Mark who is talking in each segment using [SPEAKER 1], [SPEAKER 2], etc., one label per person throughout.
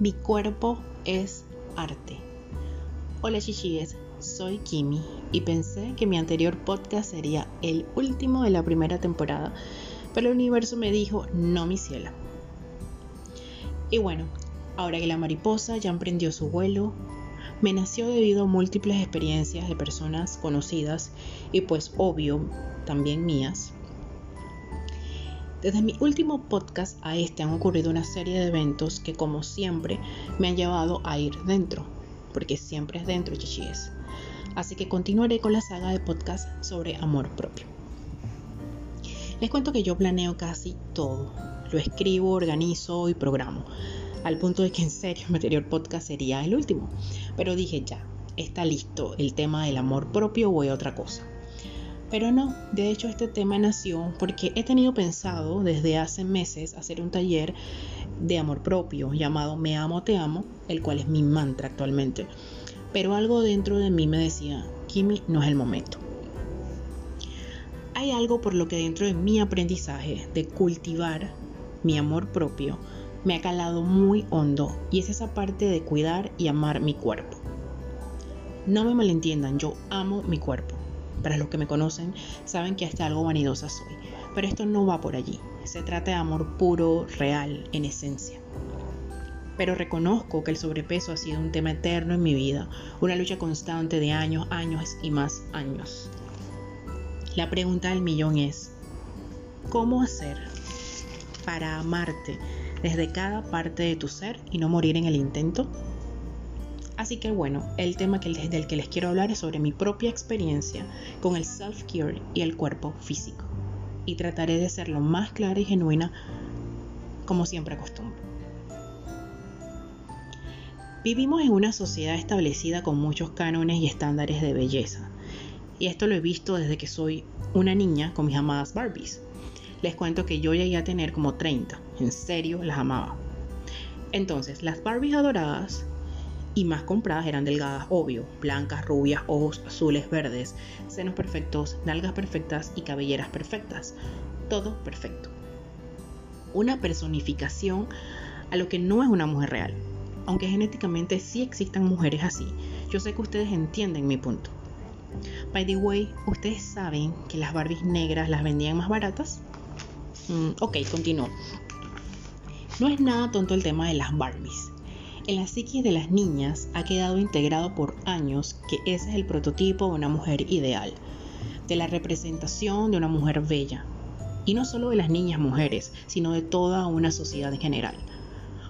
[SPEAKER 1] Mi cuerpo es arte. Hola chichigues, soy Kimi y pensé que mi anterior podcast sería el último de la primera temporada, pero el universo me dijo no mi cielo. Y bueno, ahora que la mariposa ya emprendió su vuelo, me nació debido a múltiples experiencias de personas conocidas y pues obvio también mías desde mi último podcast a este han ocurrido una serie de eventos que como siempre me han llevado a ir dentro, porque siempre es dentro, chichis. Así que continuaré con la saga de podcast sobre amor propio. Les cuento que yo planeo casi todo. Lo escribo, organizo y programo. Al punto de que en serio mi anterior podcast sería el último. Pero dije ya, está listo el tema del amor propio, voy a otra cosa. Pero no, de hecho este tema nació porque he tenido pensado desde hace meses hacer un taller de amor propio llamado Me amo, te amo, el cual es mi mantra actualmente. Pero algo dentro de mí me decía, Kimi, no es el momento. Hay algo por lo que dentro de mi aprendizaje de cultivar mi amor propio me ha calado muy hondo y es esa parte de cuidar y amar mi cuerpo. No me malentiendan, yo amo mi cuerpo para los que me conocen, saben que hasta algo vanidosa soy. Pero esto no va por allí. Se trata de amor puro, real, en esencia. Pero reconozco que el sobrepeso ha sido un tema eterno en mi vida, una lucha constante de años, años y más años. La pregunta del millón es, ¿cómo hacer para amarte desde cada parte de tu ser y no morir en el intento? Así que bueno, el tema del que les quiero hablar es sobre mi propia experiencia con el self-care y el cuerpo físico. Y trataré de ser lo más clara y genuina como siempre acostumbro. Vivimos en una sociedad establecida con muchos cánones y estándares de belleza. Y esto lo he visto desde que soy una niña con mis amadas Barbies. Les cuento que yo llegué a tener como 30. En serio, las amaba. Entonces, las Barbies adoradas y más compradas eran delgadas, obvio, blancas, rubias, ojos azules, verdes, senos perfectos, nalgas perfectas y cabelleras perfectas. Todo perfecto. Una personificación a lo que no es una mujer real. Aunque genéticamente sí existan mujeres así, yo sé que ustedes entienden mi punto. By the way, ¿ustedes saben que las Barbies negras las vendían más baratas? Mm, ok, continúo. No es nada tonto el tema de las Barbies en la psiquis de las niñas ha quedado integrado por años que ese es el prototipo de una mujer ideal, de la representación de una mujer bella. Y no solo de las niñas mujeres, sino de toda una sociedad en general.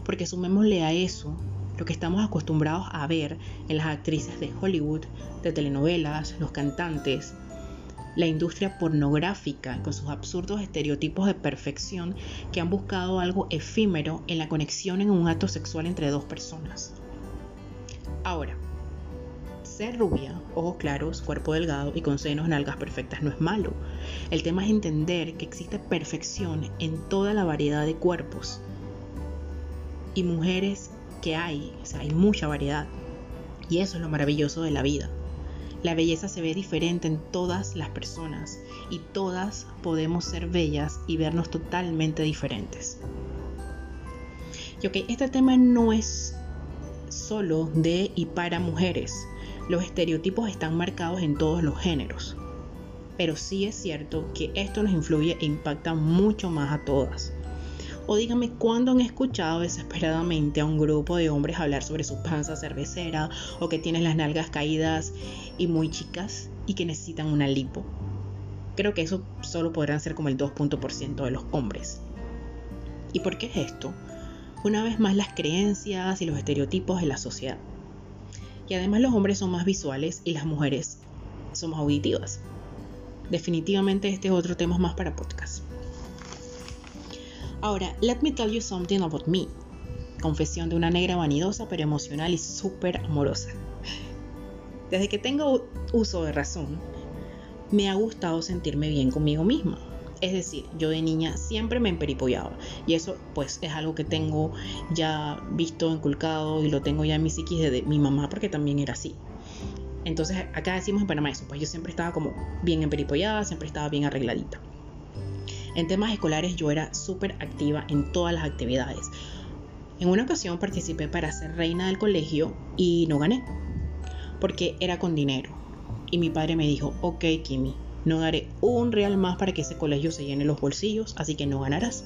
[SPEAKER 1] Porque sumémosle a eso lo que estamos acostumbrados a ver en las actrices de Hollywood, de telenovelas, los cantantes, la industria pornográfica con sus absurdos estereotipos de perfección que han buscado algo efímero en la conexión en un acto sexual entre dos personas. Ahora, ser rubia, ojos claros, cuerpo delgado y con senos nalgas perfectas no es malo. El tema es entender que existe perfección en toda la variedad de cuerpos y mujeres que hay, o sea, hay mucha variedad. Y eso es lo maravilloso de la vida. La belleza se ve diferente en todas las personas y todas podemos ser bellas y vernos totalmente diferentes. Y ok, este tema no es solo de y para mujeres. Los estereotipos están marcados en todos los géneros. Pero sí es cierto que esto nos influye e impacta mucho más a todas. O díganme cuándo han escuchado desesperadamente a un grupo de hombres hablar sobre su panza cervecera o que tienen las nalgas caídas y muy chicas y que necesitan una lipo. Creo que eso solo podrán ser como el 2% de los hombres. ¿Y por qué es esto? Una vez más las creencias y los estereotipos de la sociedad. Y además los hombres son más visuales y las mujeres son más auditivas. Definitivamente este es otro tema más para podcast. Ahora, let me tell you something about me. Confesión de una negra vanidosa pero emocional y súper amorosa. Desde que tengo uso de razón, me ha gustado sentirme bien conmigo misma. Es decir, yo de niña siempre me emperipollaba y eso pues es algo que tengo ya visto, inculcado y lo tengo ya en mi psiquis de mi mamá porque también era así. Entonces acá decimos en Panamá eso, pues yo siempre estaba como bien emperipollada, siempre estaba bien arregladita. En temas escolares yo era súper activa en todas las actividades. En una ocasión participé para ser reina del colegio y no gané, porque era con dinero. Y mi padre me dijo, ok Kimi, no daré un real más para que ese colegio se llene los bolsillos, así que no ganarás.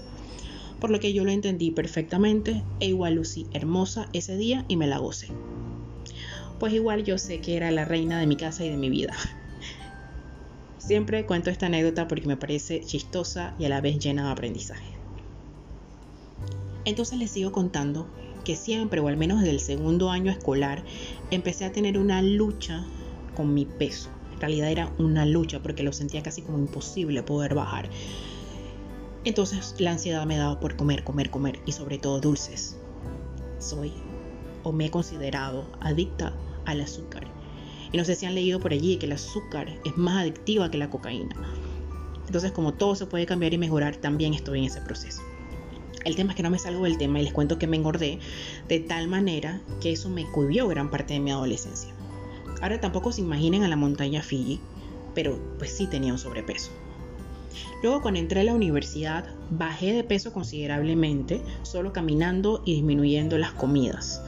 [SPEAKER 1] Por lo que yo lo entendí perfectamente e igual lucí hermosa ese día y me la gocé. Pues igual yo sé que era la reina de mi casa y de mi vida. Siempre cuento esta anécdota porque me parece chistosa y a la vez llena de aprendizaje. Entonces les sigo contando que siempre, o al menos desde el segundo año escolar, empecé a tener una lucha con mi peso. En realidad era una lucha porque lo sentía casi como imposible poder bajar. Entonces la ansiedad me daba por comer, comer, comer y sobre todo dulces. Soy o me he considerado adicta al azúcar. Y no sé si han leído por allí que el azúcar es más adictiva que la cocaína. Entonces como todo se puede cambiar y mejorar, también estoy en ese proceso. El tema es que no me salgo del tema y les cuento que me engordé de tal manera que eso me cubrió gran parte de mi adolescencia. Ahora tampoco se imaginen a la montaña Fiji, pero pues sí tenía un sobrepeso. Luego cuando entré a la universidad bajé de peso considerablemente, solo caminando y disminuyendo las comidas.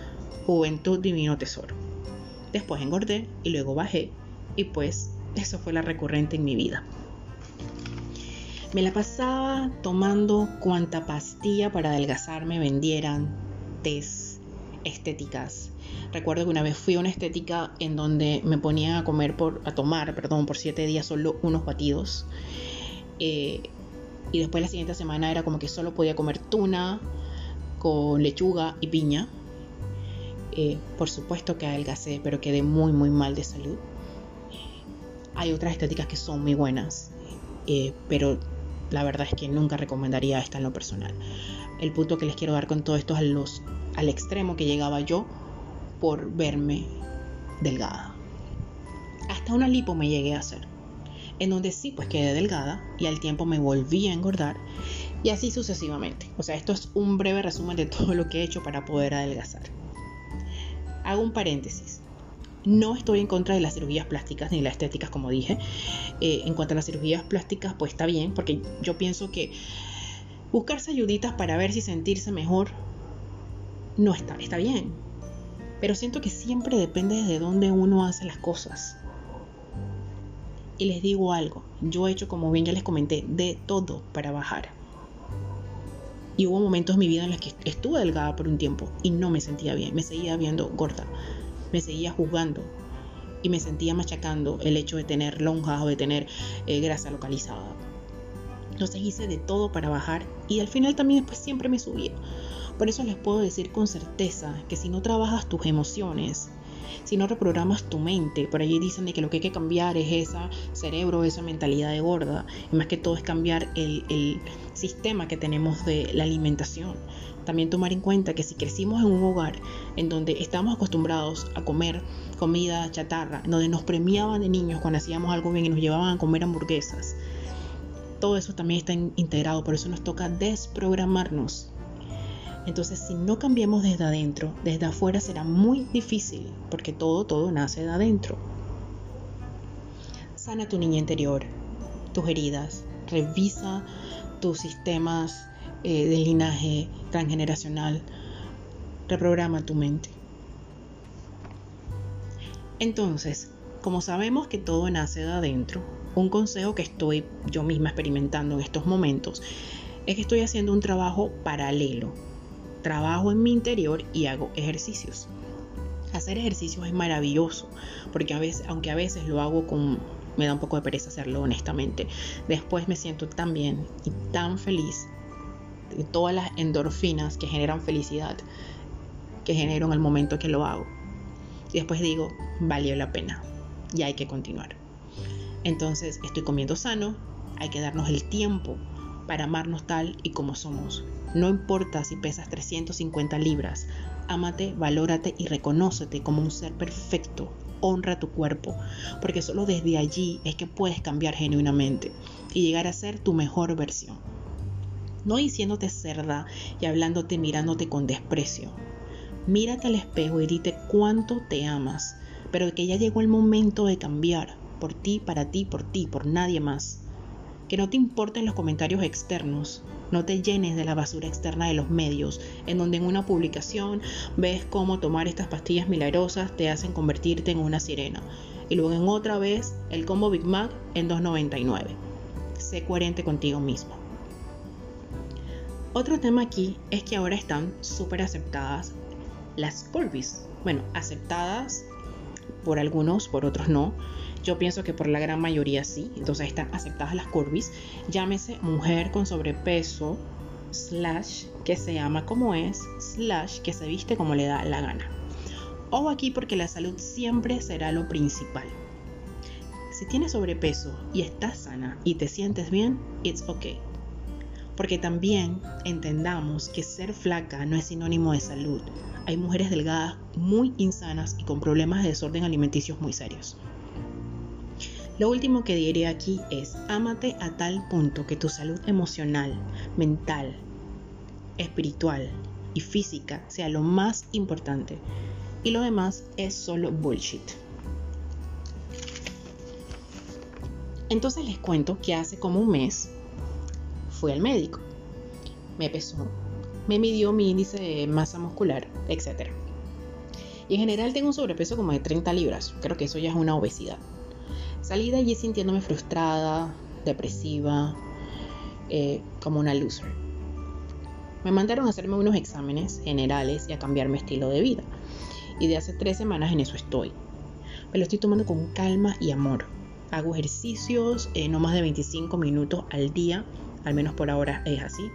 [SPEAKER 1] Juventud divino tesoro. Después engordé y luego bajé y pues eso fue la recurrente en mi vida. Me la pasaba tomando cuanta pastilla para adelgazar me vendieran, test, estéticas. Recuerdo que una vez fui a una estética en donde me ponían a comer por, a tomar, perdón, por siete días solo unos batidos. Eh, y después la siguiente semana era como que solo podía comer tuna con lechuga y piña. Eh, por supuesto que adelgacé, pero quedé muy muy mal de salud. Hay otras estéticas que son muy buenas, eh, pero la verdad es que nunca recomendaría esta en lo personal. El punto que les quiero dar con todo esto es al extremo que llegaba yo por verme delgada. Hasta una lipo me llegué a hacer, en donde sí pues quedé delgada y al tiempo me volví a engordar y así sucesivamente. O sea, esto es un breve resumen de todo lo que he hecho para poder adelgazar. Hago un paréntesis. No estoy en contra de las cirugías plásticas ni las estéticas, como dije. Eh, en cuanto a las cirugías plásticas, pues está bien, porque yo pienso que buscarse ayuditas para ver si sentirse mejor no está, está bien. Pero siento que siempre depende de dónde uno hace las cosas. Y les digo algo, yo he hecho, como bien ya les comenté, de todo para bajar. Y hubo momentos en mi vida en los que estuve delgada por un tiempo y no me sentía bien, me seguía viendo gorda me seguía juzgando y me sentía machacando el hecho de tener lonjas o de tener eh, grasa localizada. Entonces hice de todo para bajar y al final también después siempre me subía. Por eso les puedo decir con certeza que si no trabajas tus emociones, si no reprogramas tu mente, por allí dicen de que lo que hay que cambiar es ese cerebro, esa mentalidad de gorda, y más que todo es cambiar el, el sistema que tenemos de la alimentación. También tomar en cuenta que si crecimos en un hogar en donde estamos acostumbrados a comer comida chatarra, donde nos premiaban de niños cuando hacíamos algo bien y nos llevaban a comer hamburguesas, todo eso también está integrado, por eso nos toca desprogramarnos. Entonces, si no cambiamos desde adentro, desde afuera será muy difícil, porque todo, todo nace de adentro. Sana tu niña interior, tus heridas, revisa tus sistemas eh, del linaje transgeneracional. Reprograma tu mente. Entonces, como sabemos que todo nace de adentro, un consejo que estoy yo misma experimentando en estos momentos es que estoy haciendo un trabajo paralelo. Trabajo en mi interior y hago ejercicios. Hacer ejercicios es maravilloso, porque a veces, aunque a veces lo hago con me da un poco de pereza hacerlo honestamente, después me siento tan bien y tan feliz todas las endorfinas que generan felicidad que genero en el momento que lo hago. Y después digo, valió la pena y hay que continuar. Entonces estoy comiendo sano, hay que darnos el tiempo para amarnos tal y como somos. No importa si pesas 350 libras, ámate, valórate y reconócete como un ser perfecto. Honra tu cuerpo, porque solo desde allí es que puedes cambiar genuinamente y llegar a ser tu mejor versión no diciéndote cerda y hablándote mirándote con desprecio. Mírate al espejo y dite cuánto te amas, pero que ya llegó el momento de cambiar, por ti, para ti, por ti, por nadie más. Que no te importen los comentarios externos. No te llenes de la basura externa de los medios, en donde en una publicación ves cómo tomar estas pastillas milagrosas te hacen convertirte en una sirena. Y luego en otra vez el combo Big Mac en 2.99. Sé coherente contigo mismo. Otro tema aquí es que ahora están súper aceptadas las curvis. Bueno, aceptadas por algunos, por otros no. Yo pienso que por la gran mayoría sí. Entonces están aceptadas las curvis. Llámese mujer con sobrepeso, slash, que se llama como es, slash, que se viste como le da la gana. Ojo aquí porque la salud siempre será lo principal. Si tienes sobrepeso y estás sana y te sientes bien, it's okay. Porque también entendamos que ser flaca no es sinónimo de salud. Hay mujeres delgadas muy insanas y con problemas de desorden alimenticios muy serios. Lo último que diré aquí es, ámate a tal punto que tu salud emocional, mental, espiritual y física sea lo más importante. Y lo demás es solo bullshit. Entonces les cuento que hace como un mes fui al médico. Me pesó, me midió mi índice de masa muscular, etc. Y en general tengo un sobrepeso como de 30 libras. Creo que eso ya es una obesidad. Salí de allí sintiéndome frustrada, depresiva, eh, como una loser. Me mandaron a hacerme unos exámenes generales y a cambiar mi estilo de vida. Y de hace tres semanas en eso estoy. Me lo estoy tomando con calma y amor. Hago ejercicios eh, no más de 25 minutos al día al menos por ahora es así.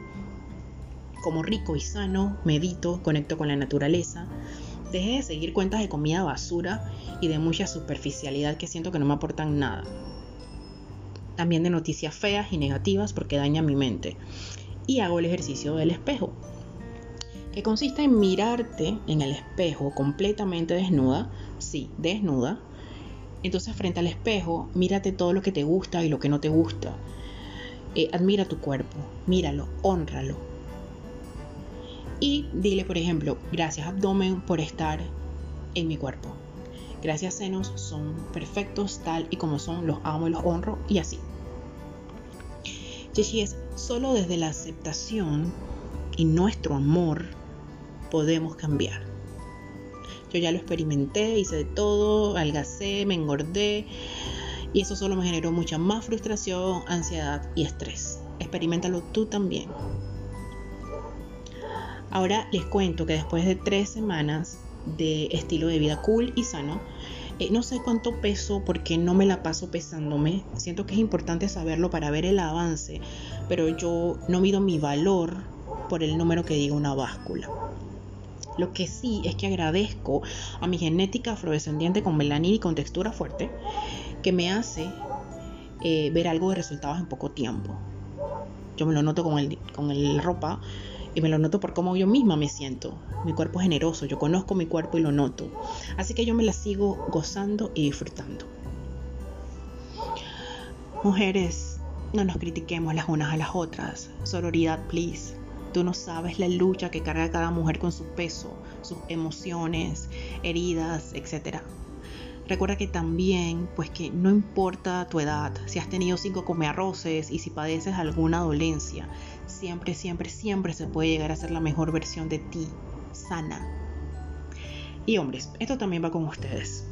[SPEAKER 1] Como rico y sano, medito, conecto con la naturaleza. Dejé de seguir cuentas de comida basura y de mucha superficialidad que siento que no me aportan nada. También de noticias feas y negativas porque dañan mi mente. Y hago el ejercicio del espejo, que consiste en mirarte en el espejo completamente desnuda, sí, desnuda. Entonces frente al espejo, mírate todo lo que te gusta y lo que no te gusta eh, admira tu cuerpo, míralo, honralo. Y dile, por ejemplo, gracias abdomen por estar en mi cuerpo. Gracias senos, son perfectos tal y como son, los amo y los honro y así. Yeshi es solo desde la aceptación y nuestro amor podemos cambiar. Yo ya lo experimenté, hice de todo, algacé, me engordé, y eso solo me generó mucha más frustración, ansiedad y estrés. Experimentalo tú también. Ahora les cuento que después de tres semanas de estilo de vida cool y sano, eh, no sé cuánto peso porque no me la paso pesándome. Siento que es importante saberlo para ver el avance, pero yo no mido mi valor por el número que diga una báscula. Lo que sí es que agradezco a mi genética afrodescendiente con melanina y con textura fuerte que me hace eh, ver algo de resultados en poco tiempo. Yo me lo noto con el, con el ropa y me lo noto por cómo yo misma me siento. Mi cuerpo es generoso, yo conozco mi cuerpo y lo noto. Así que yo me la sigo gozando y disfrutando. Mujeres, no nos critiquemos las unas a las otras. Sororidad, please. Tú no sabes la lucha que carga cada mujer con su peso, sus emociones, heridas, etc. Recuerda que también, pues que no importa tu edad, si has tenido cinco arroces y si padeces alguna dolencia, siempre, siempre, siempre se puede llegar a ser la mejor versión de ti, sana. Y hombres, esto también va con ustedes.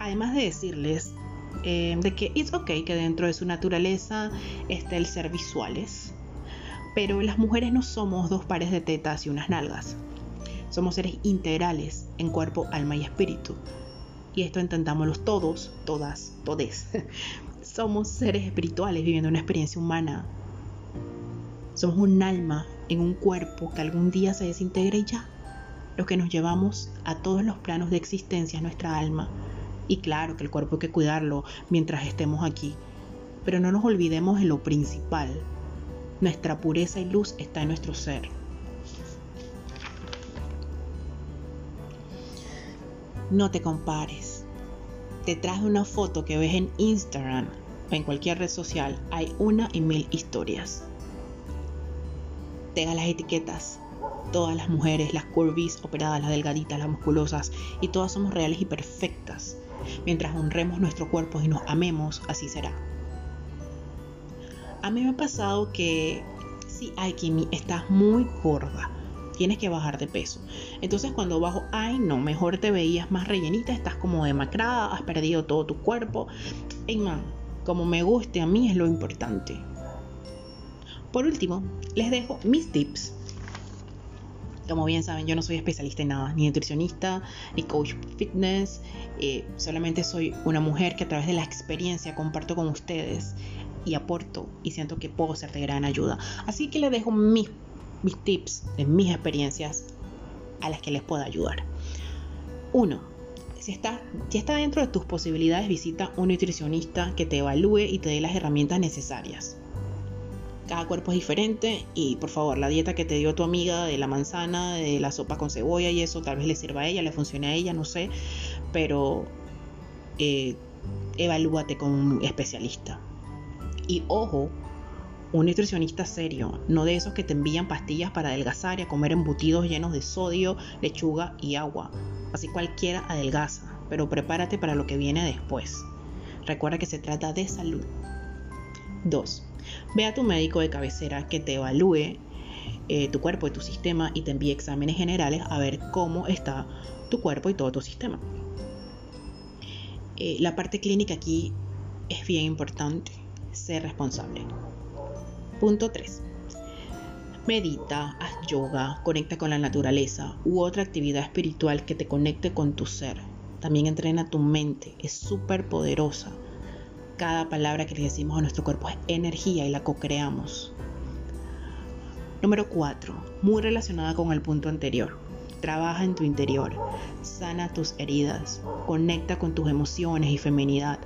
[SPEAKER 1] Además de decirles eh, de que es ok que dentro de su naturaleza esté el ser visuales, pero las mujeres no somos dos pares de tetas y unas nalgas. Somos seres integrales en cuerpo, alma y espíritu y esto entendámoslo todos, todas, todes. Somos seres espirituales viviendo una experiencia humana. Somos un alma en un cuerpo que algún día se desintegra y ya. Lo que nos llevamos a todos los planos de existencia es nuestra alma. Y claro que el cuerpo hay que cuidarlo mientras estemos aquí. Pero no nos olvidemos de lo principal. Nuestra pureza y luz está en nuestro ser. No te compares. Detrás de una foto que ves en Instagram o en cualquier red social hay una y mil historias. Tenga las etiquetas. Todas las mujeres, las curvis, operadas, las delgaditas, las musculosas, y todas somos reales y perfectas. Mientras honremos nuestro cuerpo y nos amemos, así será. A mí me ha pasado que, sí, ay, Kimi, estás muy gorda. Tienes que bajar de peso. Entonces cuando bajo, ay, no, mejor te veías más rellenita, estás como demacrada, has perdido todo tu cuerpo. Ey, man, como me guste a mí es lo importante. Por último, les dejo mis tips como bien saben, yo no soy especialista en nada, ni nutricionista, ni coach fitness. Eh, solamente soy una mujer que a través de la experiencia comparto con ustedes y aporto y siento que puedo ser de gran ayuda. Así que les dejo mis, tips de mis experiencias a las que les pueda ayudar. Uno, si está, si está dentro de tus posibilidades, visita un nutricionista que te evalúe y te dé las herramientas necesarias. Cada cuerpo es diferente y por favor, la dieta que te dio tu amiga de la manzana, de la sopa con cebolla y eso, tal vez le sirva a ella, le funcione a ella, no sé, pero eh, evalúate con un especialista. Y ojo, un nutricionista serio, no de esos que te envían pastillas para adelgazar y a comer embutidos llenos de sodio, lechuga y agua. Así cualquiera adelgaza, pero prepárate para lo que viene después. Recuerda que se trata de salud. 2. Ve a tu médico de cabecera que te evalúe eh, tu cuerpo y tu sistema y te envíe exámenes generales a ver cómo está tu cuerpo y todo tu sistema. Eh, la parte clínica aquí es bien importante. Ser responsable. Punto 3. Medita, haz yoga, conecta con la naturaleza u otra actividad espiritual que te conecte con tu ser. También entrena tu mente, es súper poderosa cada palabra que le decimos a nuestro cuerpo es energía y la co-creamos. Número 4. Muy relacionada con el punto anterior. Trabaja en tu interior, sana tus heridas, conecta con tus emociones y feminidad,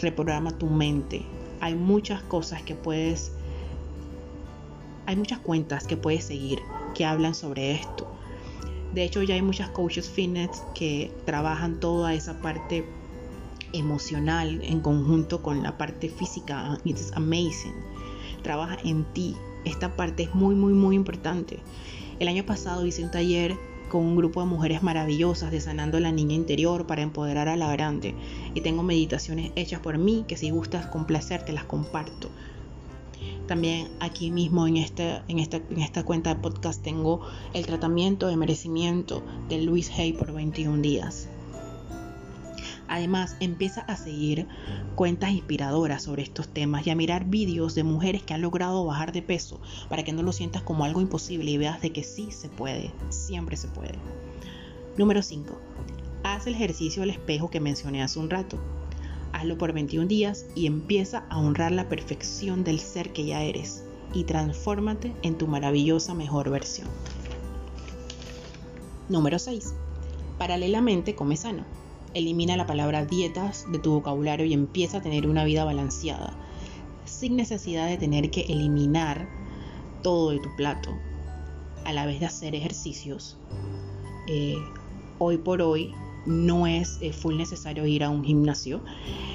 [SPEAKER 1] reprograma tu mente. Hay muchas cosas que puedes, hay muchas cuentas que puedes seguir que hablan sobre esto. De hecho, ya hay muchas coaches fitness que trabajan toda esa parte emocional en conjunto con la parte física. It's amazing. Trabaja en ti. Esta parte es muy, muy, muy importante. El año pasado hice un taller con un grupo de mujeres maravillosas de sanando la niña interior para empoderar a la grande. Y tengo meditaciones hechas por mí que si gustas con placer te las comparto. También aquí mismo en, este, en, esta, en esta cuenta de podcast tengo el tratamiento de merecimiento de Luis Hay por 21 días. Además, empieza a seguir cuentas inspiradoras sobre estos temas y a mirar vídeos de mujeres que han logrado bajar de peso para que no lo sientas como algo imposible y veas de que sí se puede, siempre se puede. Número 5. Haz el ejercicio del espejo que mencioné hace un rato. Hazlo por 21 días y empieza a honrar la perfección del ser que ya eres y transfórmate en tu maravillosa mejor versión. Número 6. Paralelamente come sano. Elimina la palabra dietas de tu vocabulario y empieza a tener una vida balanceada, sin necesidad de tener que eliminar todo de tu plato a la vez de hacer ejercicios. Eh, hoy por hoy no es eh, full necesario ir a un gimnasio.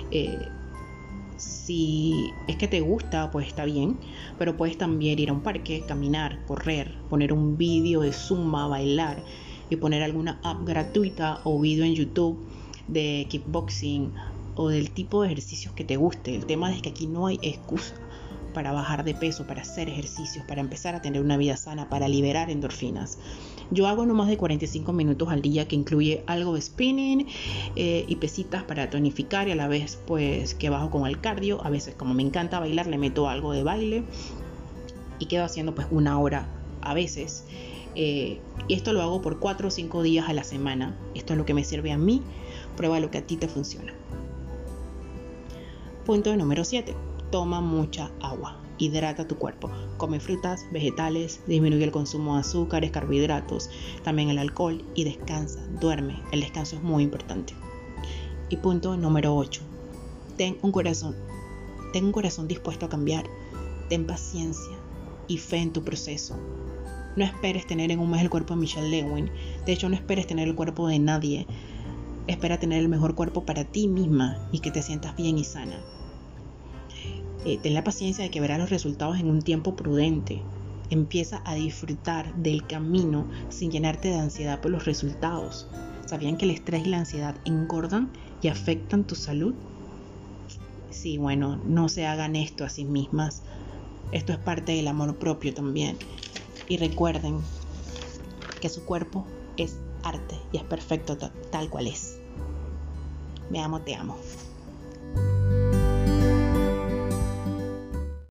[SPEAKER 1] Eh, si es que te gusta, pues está bien, pero puedes también ir a un parque, caminar, correr, poner un vídeo de Zumba, bailar y poner alguna app gratuita o vídeo en YouTube de kickboxing o del tipo de ejercicios que te guste. El tema es que aquí no hay excusa para bajar de peso, para hacer ejercicios, para empezar a tener una vida sana, para liberar endorfinas. Yo hago no más de 45 minutos al día que incluye algo de spinning eh, y pesitas para tonificar y a la vez pues que bajo con el cardio. A veces como me encanta bailar le meto algo de baile y quedo haciendo pues una hora a veces. Eh, y esto lo hago por 4 o 5 días a la semana. Esto es lo que me sirve a mí Prueba lo que a ti te funciona. Punto número 7. Toma mucha agua. Hidrata tu cuerpo. Come frutas, vegetales, disminuye el consumo de azúcares, carbohidratos, también el alcohol y descansa, duerme. El descanso es muy importante. Y punto número 8. Ten un corazón. Ten un corazón dispuesto a cambiar. Ten paciencia y fe en tu proceso. No esperes tener en un mes el cuerpo de Michelle Lewin. De hecho, no esperes tener el cuerpo de nadie. Espera tener el mejor cuerpo para ti misma y que te sientas bien y sana. Eh, ten la paciencia de que verás los resultados en un tiempo prudente. Empieza a disfrutar del camino sin llenarte de ansiedad por los resultados. ¿Sabían que el estrés y la ansiedad engordan y afectan tu salud? Sí, bueno, no se hagan esto a sí mismas. Esto es parte del amor propio también. Y recuerden que su cuerpo es arte y es perfecto tal cual es. Me amo, te amo.